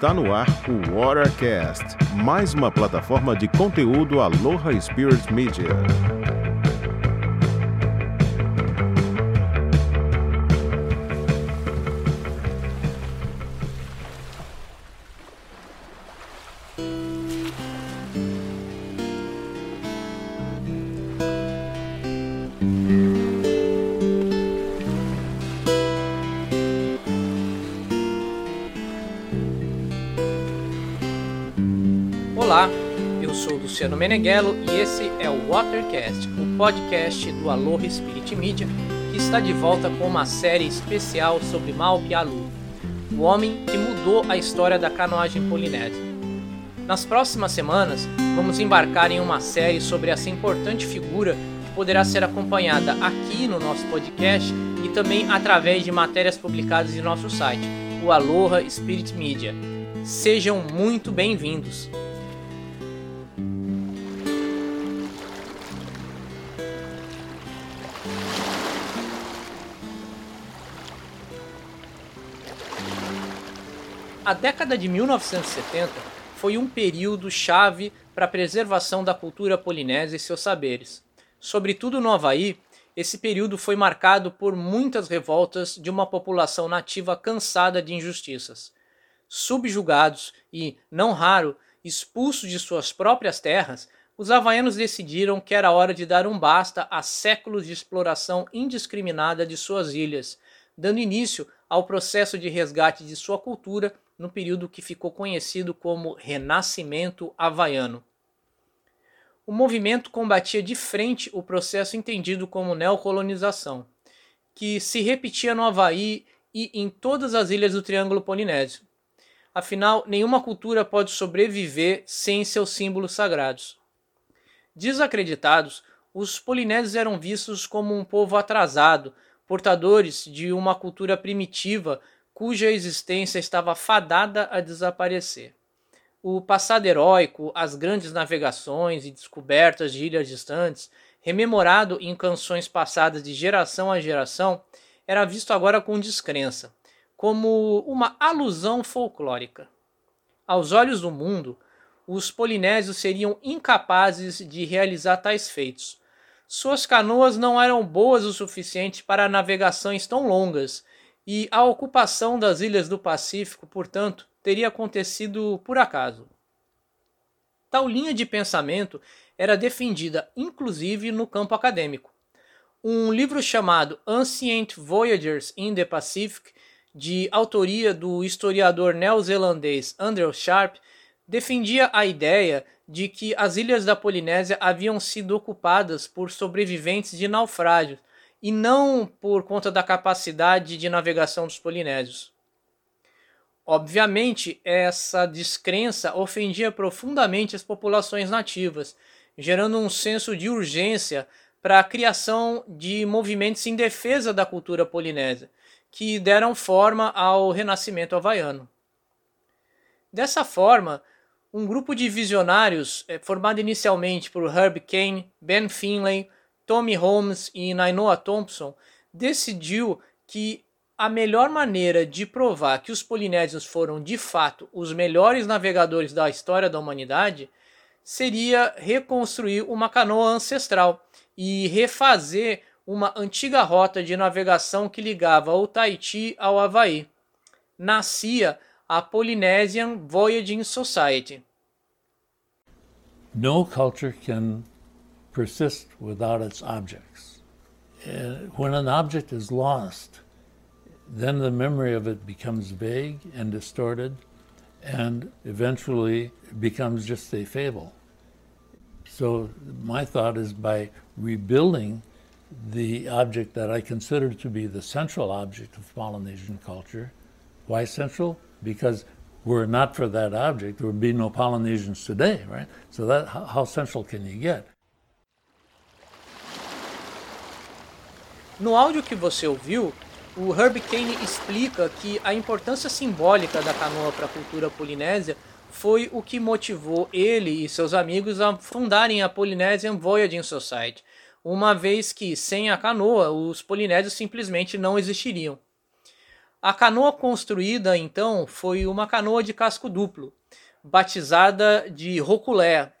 Está no ar o Watercast, mais uma plataforma de conteúdo Aloha Spirit Media. Sou Luciano Meneghello e esse é o Watercast, o podcast do Aloha Spirit Media, que está de volta com uma série especial sobre Maopialu, o homem que mudou a história da canoagem polinésia. Nas próximas semanas, vamos embarcar em uma série sobre essa importante figura que poderá ser acompanhada aqui no nosso podcast e também através de matérias publicadas em nosso site, o Aloha Spirit Media. Sejam muito bem-vindos! A década de 1970 foi um período chave para a preservação da cultura polinésia e seus saberes. Sobretudo no Havaí, esse período foi marcado por muitas revoltas de uma população nativa cansada de injustiças. Subjugados e, não raro, expulsos de suas próprias terras, os havaianos decidiram que era hora de dar um basta a séculos de exploração indiscriminada de suas ilhas, dando início ao processo de resgate de sua cultura no período que ficou conhecido como Renascimento Havaiano. O movimento combatia de frente o processo entendido como neocolonização, que se repetia no Havaí e em todas as ilhas do Triângulo Polinésio. Afinal, nenhuma cultura pode sobreviver sem seus símbolos sagrados. Desacreditados, os polinésios eram vistos como um povo atrasado, portadores de uma cultura primitiva cuja existência estava fadada a desaparecer. O passado heróico, as grandes navegações e descobertas de ilhas distantes, rememorado em canções passadas de geração a geração, era visto agora com descrença, como uma alusão folclórica. Aos olhos do mundo, os polinésios seriam incapazes de realizar tais feitos. Suas canoas não eram boas o suficiente para navegações tão longas e a ocupação das ilhas do Pacífico, portanto, teria acontecido por acaso. Tal linha de pensamento era defendida inclusive no campo acadêmico. Um livro chamado Ancient Voyagers in the Pacific, de autoria do historiador neozelandês Andrew Sharp, defendia a ideia de que as ilhas da Polinésia haviam sido ocupadas por sobreviventes de naufrágios e não por conta da capacidade de navegação dos polinésios. Obviamente, essa descrença ofendia profundamente as populações nativas, gerando um senso de urgência para a criação de movimentos em defesa da cultura polinésia, que deram forma ao renascimento havaiano. Dessa forma, um grupo de visionários, formado inicialmente por Herb Kane, Ben Finlay, Tommy Holmes e Nainoa Thompson, decidiu que a melhor maneira de provar que os polinésios foram de fato os melhores navegadores da história da humanidade seria reconstruir uma canoa ancestral e refazer uma antiga rota de navegação que ligava o Tahiti ao Havaí. Nascia a Polynesian Voyaging Society. No culture can persist without its objects. When an object is lost, then the memory of it becomes vague and distorted and eventually becomes just a fable. So, my thought is by rebuilding the object that I consider to be the central object of Polynesian culture. Why central? Because were it not for that object, there would be no Polynesians today, right? So that how central can you get? No áudio que você ouviu, o Herb Kane explica que a importância simbólica da canoa para a cultura polinésia foi o que motivou ele e seus amigos a fundarem a Polynesian Voyaging Society, uma vez que sem a canoa os polinésios simplesmente não existiriam. A canoa construída então foi uma canoa de casco duplo, batizada de Roculé.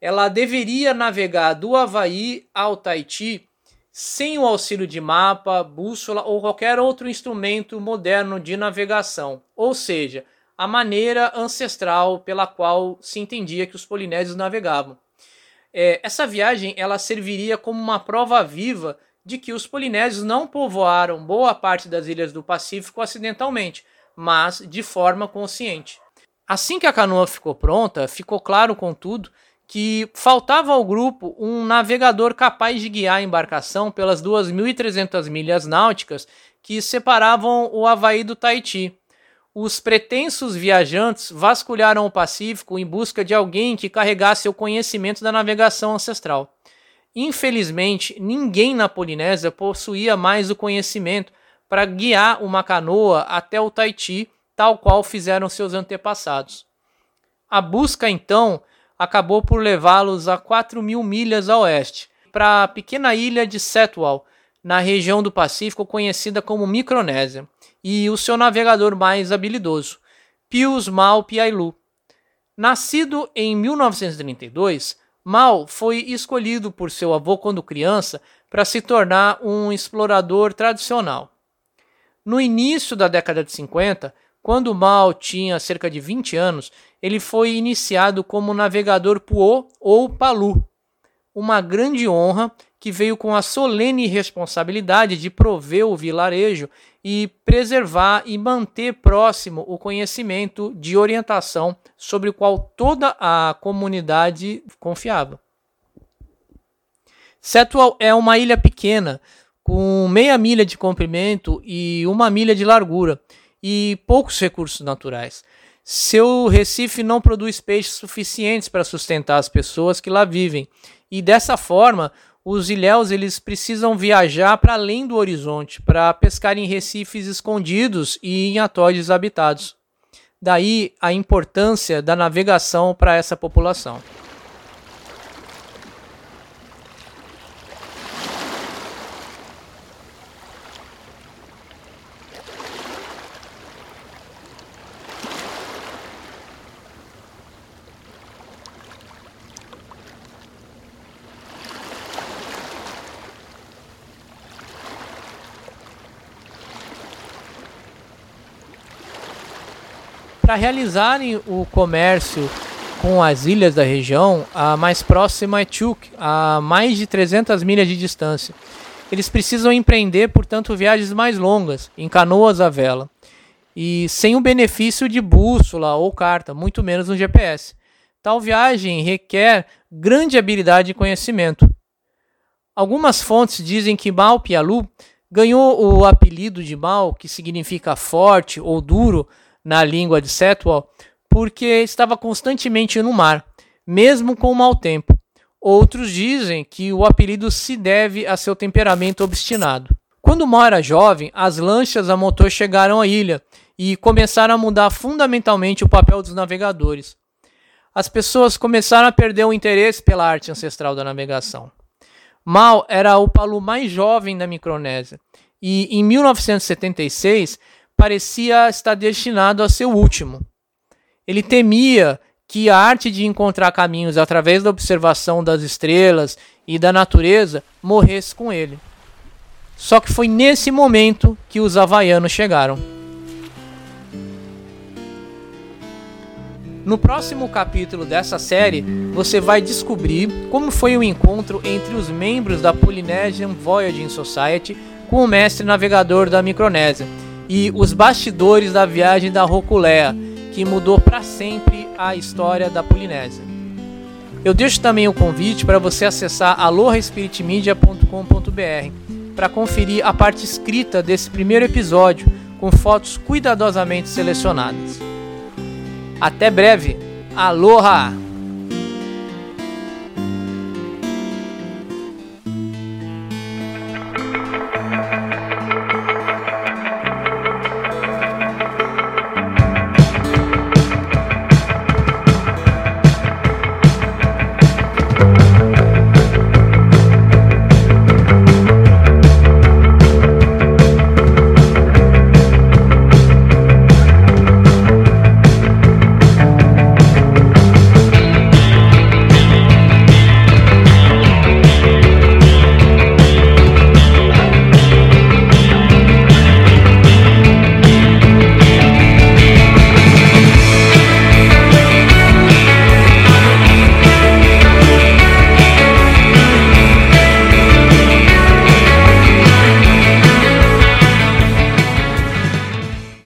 Ela deveria navegar do Havaí ao Tahiti sem o auxílio de mapa, bússola ou qualquer outro instrumento moderno de navegação, ou seja, a maneira ancestral pela qual se entendia que os polinésios navegavam. É, essa viagem ela serviria como uma prova viva de que os polinésios não povoaram boa parte das ilhas do Pacífico acidentalmente, mas de forma consciente. Assim que a canoa ficou pronta, ficou claro, contudo, que faltava ao grupo um navegador capaz de guiar a embarcação pelas 2.300 milhas náuticas que separavam o Havaí do Tahiti. Os pretensos viajantes vasculharam o Pacífico em busca de alguém que carregasse o conhecimento da navegação ancestral. Infelizmente, ninguém na Polinésia possuía mais o conhecimento para guiar uma canoa até o Tahiti, tal qual fizeram seus antepassados. A busca, então, acabou por levá-los a 4 mil milhas a oeste, para a pequena ilha de Setwal, na região do Pacífico conhecida como Micronésia, e o seu navegador mais habilidoso, Pius Mal Piailu. Nascido em 1932, Mal foi escolhido por seu avô quando criança para se tornar um explorador tradicional. No início da década de 50, quando Mal tinha cerca de 20 anos, ele foi iniciado como navegador Puo ou Palu, uma grande honra que veio com a solene responsabilidade de prover o vilarejo e preservar e manter próximo o conhecimento de orientação sobre o qual toda a comunidade confiava. Setwal é uma ilha pequena, com meia milha de comprimento e uma milha de largura, e poucos recursos naturais. Seu Recife não produz peixes suficientes para sustentar as pessoas que lá vivem, e dessa forma os ilhéus eles precisam viajar para além do horizonte para pescar em recifes escondidos e em atóis desabitados. Daí a importância da navegação para essa população. Para realizarem o comércio com as ilhas da região, a mais próxima é Chuk, a mais de 300 milhas de distância. Eles precisam empreender, portanto, viagens mais longas, em canoas à vela, e sem o benefício de bússola ou carta, muito menos um GPS. Tal viagem requer grande habilidade e conhecimento. Algumas fontes dizem que Mal Pialu ganhou o apelido de Mal, que significa forte ou duro, na língua de Setwal porque estava constantemente no mar, mesmo com o mau tempo. Outros dizem que o apelido se deve a seu temperamento obstinado. Quando Mal era jovem, as lanchas a motor chegaram à ilha e começaram a mudar fundamentalmente o papel dos navegadores. As pessoas começaram a perder o interesse pela arte ancestral da navegação. Mal era o palu mais jovem da Micronésia e em 1976 parecia estar destinado a ser o último. Ele temia que a arte de encontrar caminhos através da observação das estrelas e da natureza morresse com ele. Só que foi nesse momento que os havaianos chegaram. No próximo capítulo dessa série, você vai descobrir como foi o encontro entre os membros da Polynesian Voyaging Society com o mestre navegador da Micronésia e os bastidores da viagem da Roculea, que mudou para sempre a história da Polinésia. Eu deixo também o convite para você acessar alohaspiritmedia.com.br para conferir a parte escrita desse primeiro episódio com fotos cuidadosamente selecionadas. Até breve. Aloha!